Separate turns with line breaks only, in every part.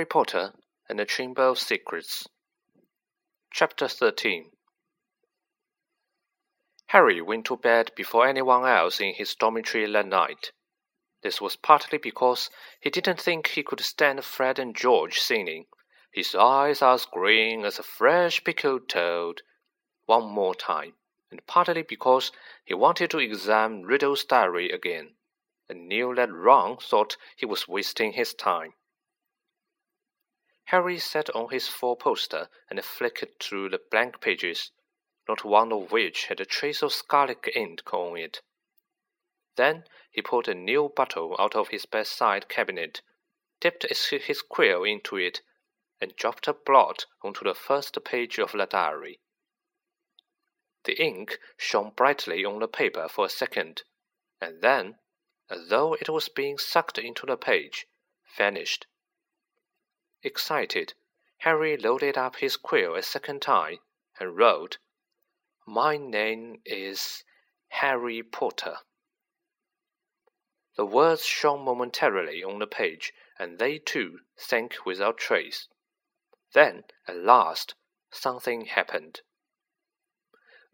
Harry Potter and the Chamber of Secrets. Chapter 13 Harry went to bed before anyone else in his dormitory that night. This was partly because he didn't think he could stand Fred and George singing, His eyes are as green as a fresh pickled toad, one more time, and partly because he wanted to examine Riddle's diary again, and knew that Ron thought he was wasting his time. Harry sat on his four-poster and flicked through the blank pages, not one of which had a trace of scarlet ink on it. Then he pulled a new bottle out of his bedside cabinet, dipped his quill into it, and dropped a blot onto the first page of the diary. The ink shone brightly on the paper for a second, and then, as though it was being sucked into the page, vanished. Excited, Harry loaded up his quill a second time and wrote, My name is Harry Potter. The words shone momentarily on the page, and they too sank without trace. Then, at last, something happened.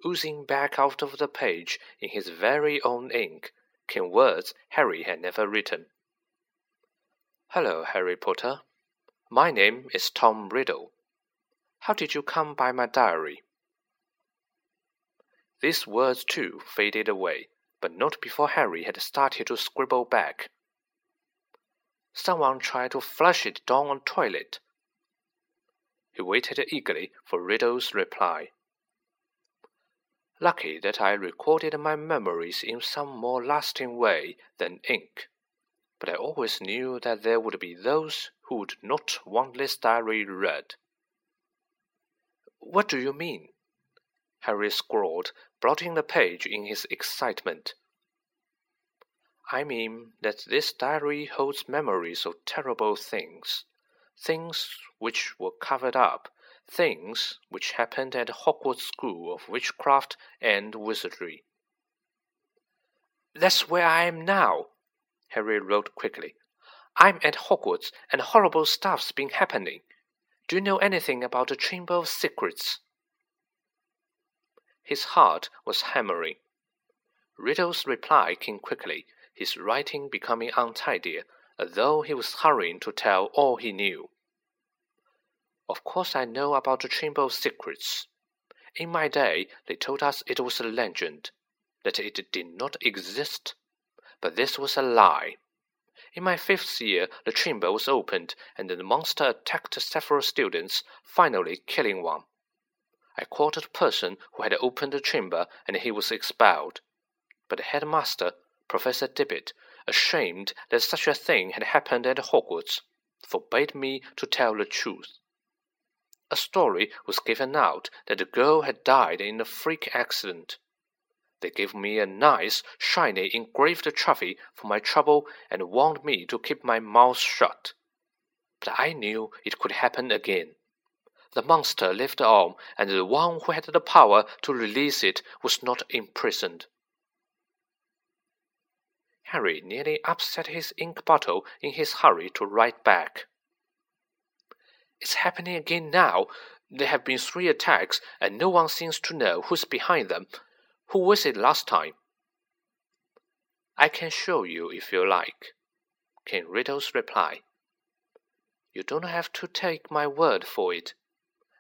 Oozing back out of the page in his very own ink came words Harry had never written. Hello, Harry Potter. My name is Tom Riddle. How did you come by my diary? These words, too, faded away, but not before Harry had started to scribble back. Someone tried to flush it down a toilet. He waited eagerly for Riddle's reply. Lucky that I recorded my memories in some more lasting way than ink but I always knew that there would be those who would not want this diary read. What do you mean? Harry scrawled, blotting the page in his excitement. I mean that this diary holds memories of terrible things, things which were covered up, things which happened at Hogwarts School of Witchcraft and Wizardry. That's where I am now, Harry wrote quickly. I'm at Hogwarts, and horrible stuff's been happening. Do you know anything about the Chamber of Secrets? His heart was hammering. Riddle's reply came quickly, his writing becoming untidy, as though he was hurrying to tell all he knew. Of course I know about the Chamber of Secrets. In my day, they told us it was a legend, that it did not exist but this was a lie. In my fifth year, the chamber was opened, and the monster attacked several students, finally killing one. I caught the person who had opened the chamber, and he was expelled. But the headmaster, Professor Dippet, ashamed that such a thing had happened at Hogwarts, forbade me to tell the truth. A story was given out that the girl had died in a freak accident. They gave me a nice, shiny, engraved trophy for my trouble and warned me to keep my mouth shut. But I knew it could happen again. The monster lived on, and the one who had the power to release it was not imprisoned. Harry nearly upset his ink bottle in his hurry to write back. It's happening again now. There have been three attacks, and no one seems to know who's behind them. Who was it last time? I can show you if you like, came Riddle's reply. You don't have to take my word for it.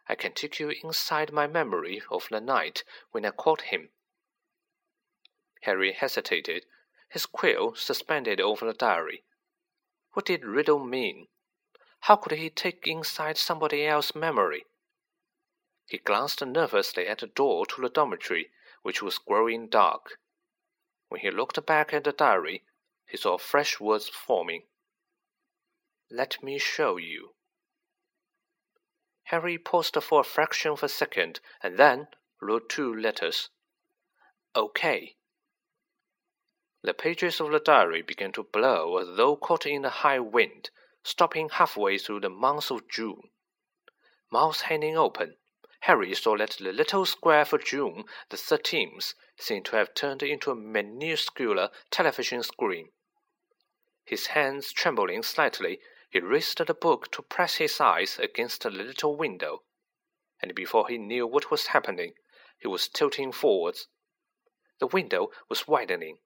I can take you inside my memory of the night when I caught him. Harry hesitated, his quill suspended over the diary. What did Riddle mean? How could he take inside somebody else's memory? He glanced nervously at the door to the dormitory which was growing dark. When he looked back at the diary, he saw fresh words forming. Let me show you. Harry paused for a fraction of a second and then wrote two letters. OK. The pages of the diary began to blow as though caught in a high wind, stopping halfway through the month of June. Mouth hanging open, Harry saw that the little square for June the thirteenth seemed to have turned into a minuscule television screen. His hands trembling slightly, he raised the book to press his eyes against the little window, and before he knew what was happening, he was tilting forwards. The window was widening.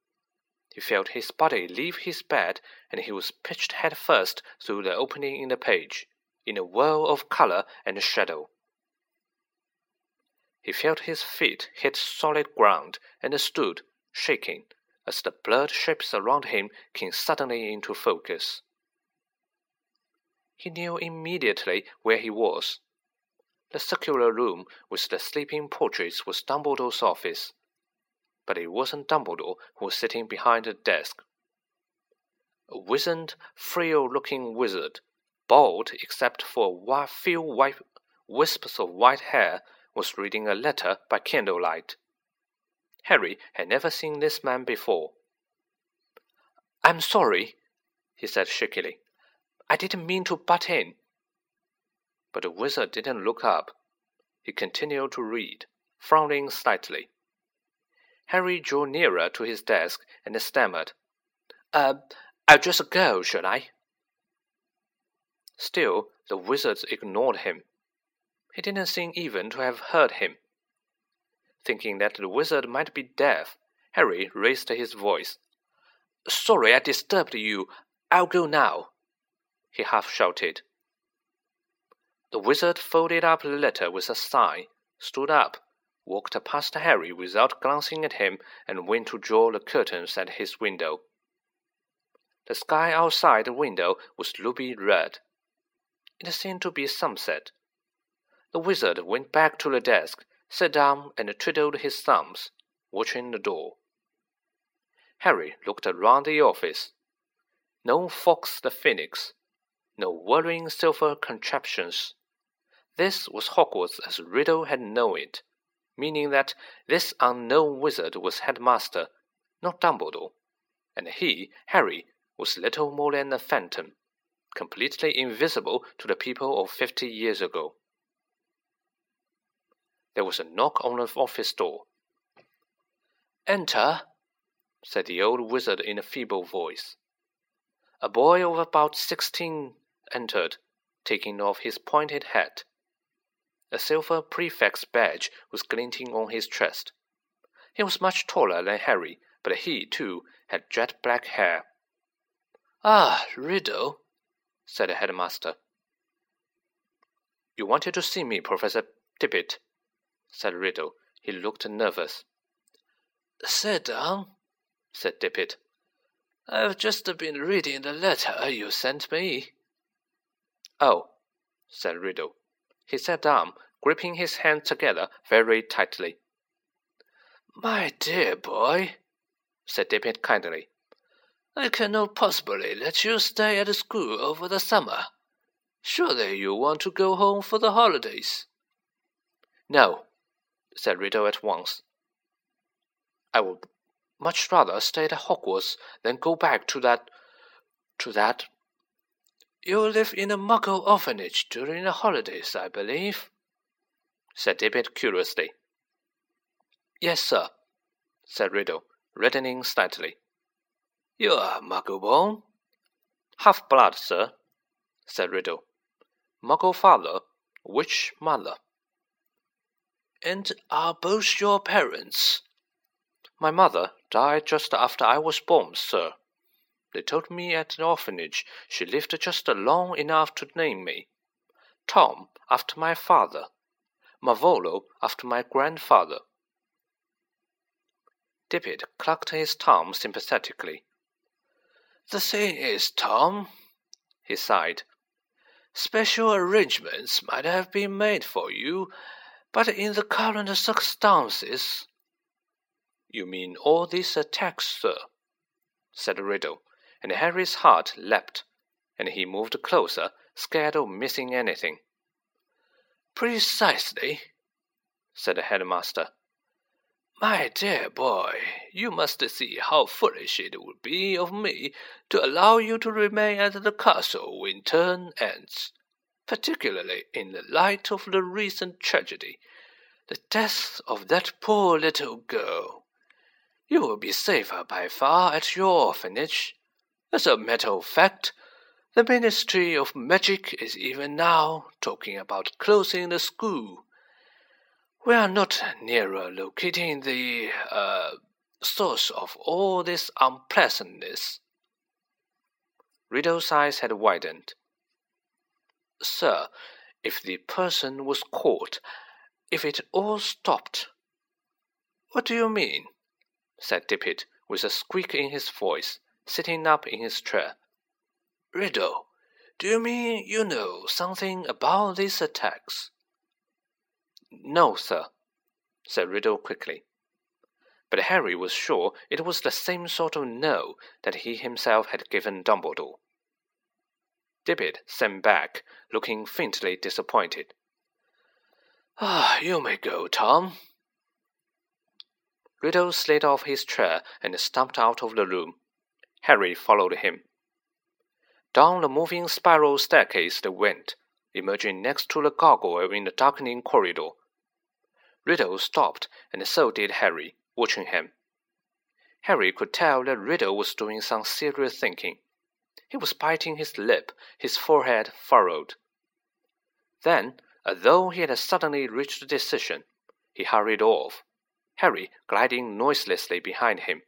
He felt his body leave his bed, and he was pitched head first through the opening in the page, in a whirl of color and shadow. He felt his feet hit solid ground and stood, shaking, as the blurred shapes around him came suddenly into focus. He knew immediately where he was. The circular room with the sleeping portraits was Dumbledore's office but it wasn't Dumbledore who was sitting behind the desk. A wizened, frail-looking wizard, bald except for a few white wisps of white hair, was reading a letter by candlelight. Harry had never seen this man before. I'm sorry, he said shakily. I didn't mean to butt in. But the wizard didn't look up. He continued to read, frowning slightly. Harry drew nearer to his desk and stammered, Uh, I'll just go, shall I? Still, the wizard ignored him. He didn't seem even to have heard him. Thinking that the wizard might be deaf, Harry raised his voice. Sorry I disturbed you. I'll go now, he half shouted. The wizard folded up the letter with a sigh, stood up, walked past Harry without glancing at him, and went to draw the curtains at his window. The sky outside the window was ruby red. It seemed to be sunset. The wizard went back to the desk, sat down, and twiddled his thumbs, watching the door. Harry looked around the office. No Fawkes the Phoenix, no whirring silver contraptions. This was Hogwarts as Riddle had known it meaning that this unknown wizard was headmaster, not Dumbledore, and he, Harry, was little more than a phantom, completely invisible to the people of fifty years ago. There was a knock on the office door. Enter, said the old wizard in a feeble voice. A boy of about sixteen entered, taking off his pointed hat a silver prefect's badge was glinting on his chest. He was much taller than Harry, but he, too, had jet black hair. Ah, Riddle, said the headmaster. You wanted to see me, Professor Dippet, said Riddle. He looked nervous. Sit down, said Dippet. I've just been reading the letter you sent me. Oh, said Riddle. He sat down, gripping his hands together very tightly. My dear boy, said Dippet kindly, I cannot possibly let you stay at school over the summer. Surely you want to go home for the holidays. No, said Riddle at once. I would much rather stay at Hogwarts than go back to that. to that you live in a Muggle orphanage during the holidays, I believe? said Dippet curiously. Yes, sir, said Riddle, reddening slightly. You are Muggle-born? Half-blood, sir, said Riddle. Muggle father, witch mother. And are both your parents? My mother died just after I was born, sir. They told me at the orphanage she lived just long enough to name me. Tom after my father. Marvolo, after my grandfather. Dippet clucked his tongue sympathetically. The thing is, Tom, he sighed, special arrangements might have been made for you, but in the current circumstances. You mean all these attacks, sir? said Riddle and Harry's heart leapt, and he moved closer, scared of missing anything. Precisely, said the headmaster. My dear boy, you must see how foolish it would be of me to allow you to remain at the castle when term ends, particularly in the light of the recent tragedy, the death of that poor little girl. You will be safer by far at your orphanage, as a matter of fact, The Ministry of Magic is even now talking about closing the school. We are not nearer locating the uh, source of all this unpleasantness. Riddle's eyes had widened. Sir, if the person was caught, if it all stopped. What do you mean? said Dippet, with a squeak in his voice, sitting up in his chair. Riddle, do you mean you know something about these attacks? No, sir, said Riddle quickly. But Harry was sure it was the same sort of no that he himself had given Dumbledore. Dippet sank back, looking faintly disappointed. Ah, you may go, Tom. Riddle slid off his chair and stumped out of the room. Harry followed him. Down the moving spiral staircase they went, emerging next to the gargoyle in the darkening corridor. Riddle stopped, and so did Harry, watching him. Harry could tell that Riddle was doing some serious thinking. He was biting his lip, his forehead furrowed. Then, as though he had suddenly reached a decision, he hurried off, Harry gliding noiselessly behind him.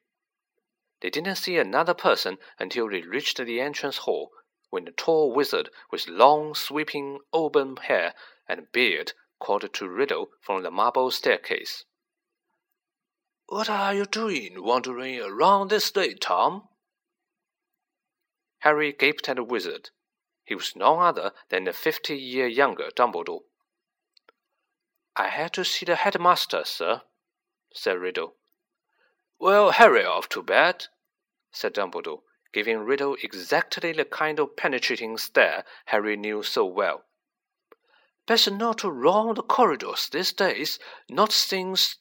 They didn't see another person until they reached the entrance hall, when the tall wizard with long, sweeping auburn hair and beard called to Riddle from the marble staircase. What are you doing wandering around this day, Tom? Harry gaped at the wizard. He was none other than the fifty year younger Dumbledore. I had to see the headmaster, sir, said Riddle. Well, hurry off to bed, said Dumbledore, giving Riddle exactly the kind of penetrating stare Harry knew so well. Better not to roam the corridors these days, not since.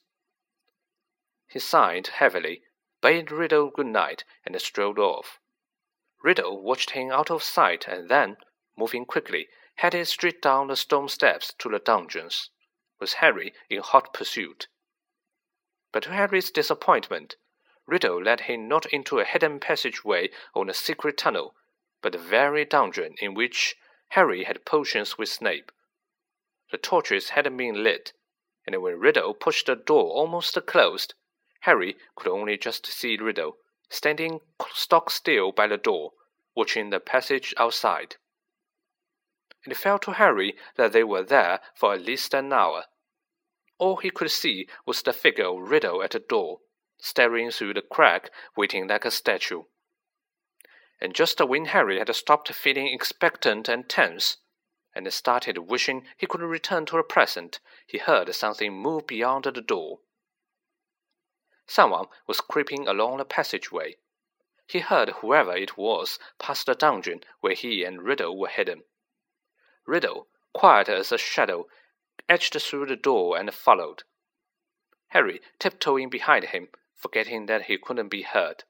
He sighed heavily, bade Riddle good night, and strolled off. Riddle watched him out of sight and then, moving quickly, headed straight down the stone steps to the dungeons, with Harry in hot pursuit. But to Harry's disappointment, Riddle led him not into a hidden passageway or a secret tunnel, but the very dungeon in which Harry had potions with Snape. The torches hadn't been lit, and when Riddle pushed the door almost closed, Harry could only just see Riddle standing stock still by the door, watching the passage outside. It felt to Harry that they were there for at least an hour. All he could see was the figure of Riddle at the door, staring through the crack, waiting like a statue. And just when Harry had stopped feeling expectant and tense, and started wishing he could return to the present, he heard something move beyond the door. Someone was creeping along the passageway. He heard whoever it was pass the dungeon where he and Riddle were hidden. Riddle, quiet as a shadow, edged through the door and followed. Harry tiptoeing behind him, forgetting that he couldn't be heard.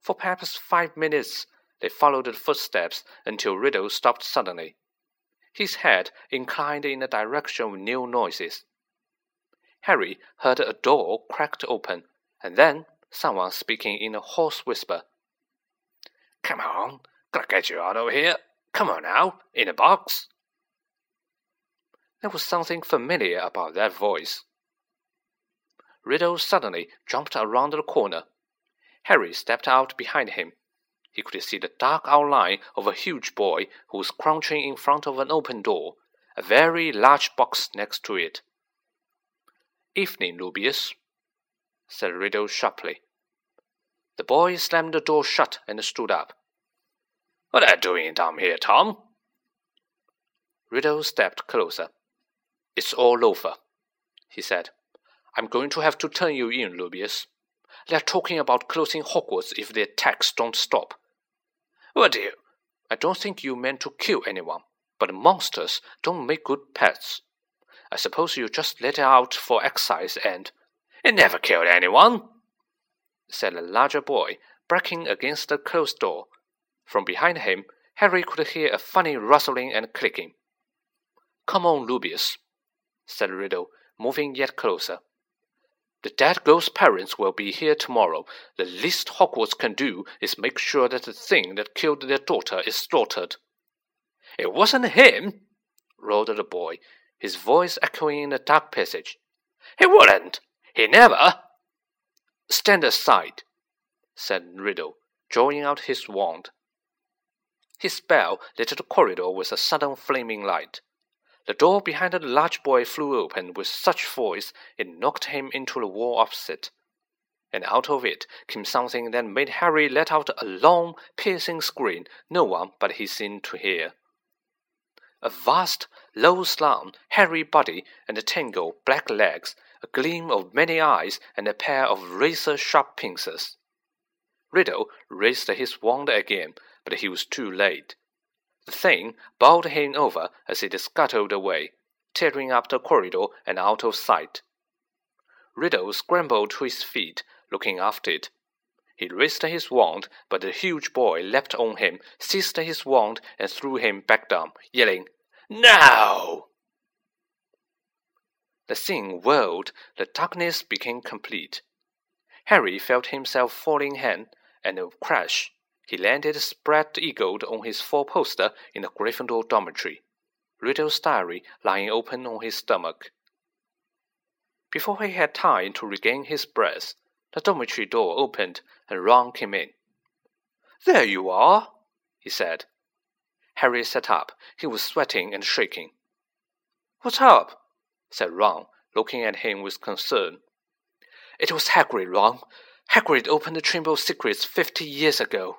For perhaps five minutes they followed the footsteps until Riddle stopped suddenly, his head inclined in the direction of new noises. Harry heard a door cracked open, and then someone speaking in a hoarse whisper. Come on, gotta get you out of here. Come on now, in a box. There was something familiar about that voice. Riddle suddenly jumped around the corner. Harry stepped out behind him. He could see the dark outline of a huge boy who was crouching in front of an open door, a very large box next to it. Evening, Rubeus, said Riddle sharply. The boy slammed the door shut and stood up. What are you doing down here, Tom? Riddle stepped closer. It's all over, he said. I'm going to have to turn you in, Rubeus. They're talking about closing Hogwarts if the attacks don't stop. What do you? I don't think you meant to kill anyone, but monsters don't make good pets. I suppose you just let it out for exercise and. It never killed anyone, said a larger boy, breaking against the closed door. From behind him, Harry could hear a funny rustling and clicking. Come on, Rubeus, said Riddle, moving yet closer. The dead girl's parents will be here tomorrow. The least Hogwarts can do is make sure that the thing that killed their daughter is slaughtered. It wasn't him, roared the boy, his voice echoing in the dark passage. He wouldn't. He never. Stand aside, said Riddle, drawing out his wand. His spell lit the corridor with a sudden flaming light. The door behind the large boy flew open with such force it knocked him into the wall opposite, and out of it came something that made Harry let out a long, piercing scream no one but he seemed to hear. A vast, low slung, hairy body and a tangled black legs, a gleam of many eyes, and a pair of razor sharp pincers. Riddle raised his wand again, but he was too late. The thing bowled him over as it scuttled away, tearing up the corridor and out of sight. Riddle scrambled to his feet, looking after it. He raised his wand, but the huge boy leapt on him, seized his wand, and threw him back down, yelling, Now! The scene whirled, the darkness became complete. Harry felt himself falling hand, and a crash he landed spread-eagled on his four-poster in the Gryffindor dormitory, Riddle's diary lying open on his stomach. Before he had time to regain his breath, the dormitory door opened and Ron came in. There you are, he said. Harry sat up. He was sweating and shaking. What's up? said Ron, looking at him with concern. It was Hagrid, Ron. Hagrid opened the of Secrets fifty years ago.